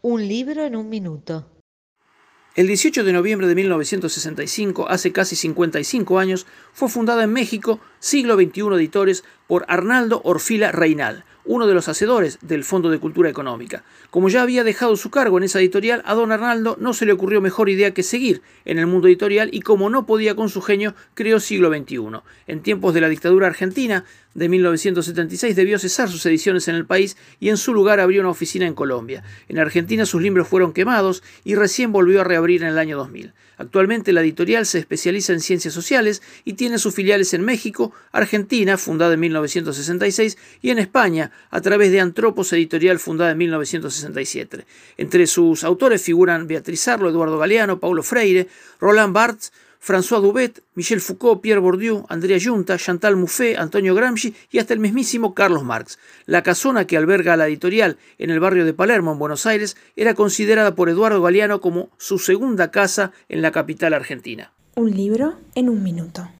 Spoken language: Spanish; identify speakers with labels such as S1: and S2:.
S1: Un libro en un minuto.
S2: El 18 de noviembre de 1965, hace casi 55 años, fue fundada en México Siglo XXI Editores por Arnaldo Orfila Reinal, uno de los hacedores del Fondo de Cultura Económica. Como ya había dejado su cargo en esa editorial, a don Arnaldo no se le ocurrió mejor idea que seguir en el mundo editorial y como no podía con su genio, creó Siglo XXI. En tiempos de la dictadura argentina de 1976 debió cesar sus ediciones en el país y en su lugar abrió una oficina en Colombia. En Argentina sus libros fueron quemados y recién volvió a reabrir en el año 2000. Actualmente la editorial se especializa en ciencias sociales y tiene sus filiales en México, Argentina, fundada en 1966, y en España, a través de Antropos Editorial, fundada en 1967. Entre sus autores figuran Beatriz Arlo, Eduardo Galeano, Paulo Freire, Roland Barthes, François Dubet, Michel Foucault, Pierre Bourdieu, Andrea Junta, Chantal Mouffe, Antonio Gramsci y hasta el mismísimo Carlos Marx. La casona que alberga la editorial en el barrio de Palermo, en Buenos Aires, era considerada por Eduardo Galeano como su segunda casa en la capital argentina.
S3: Un libro en un minuto.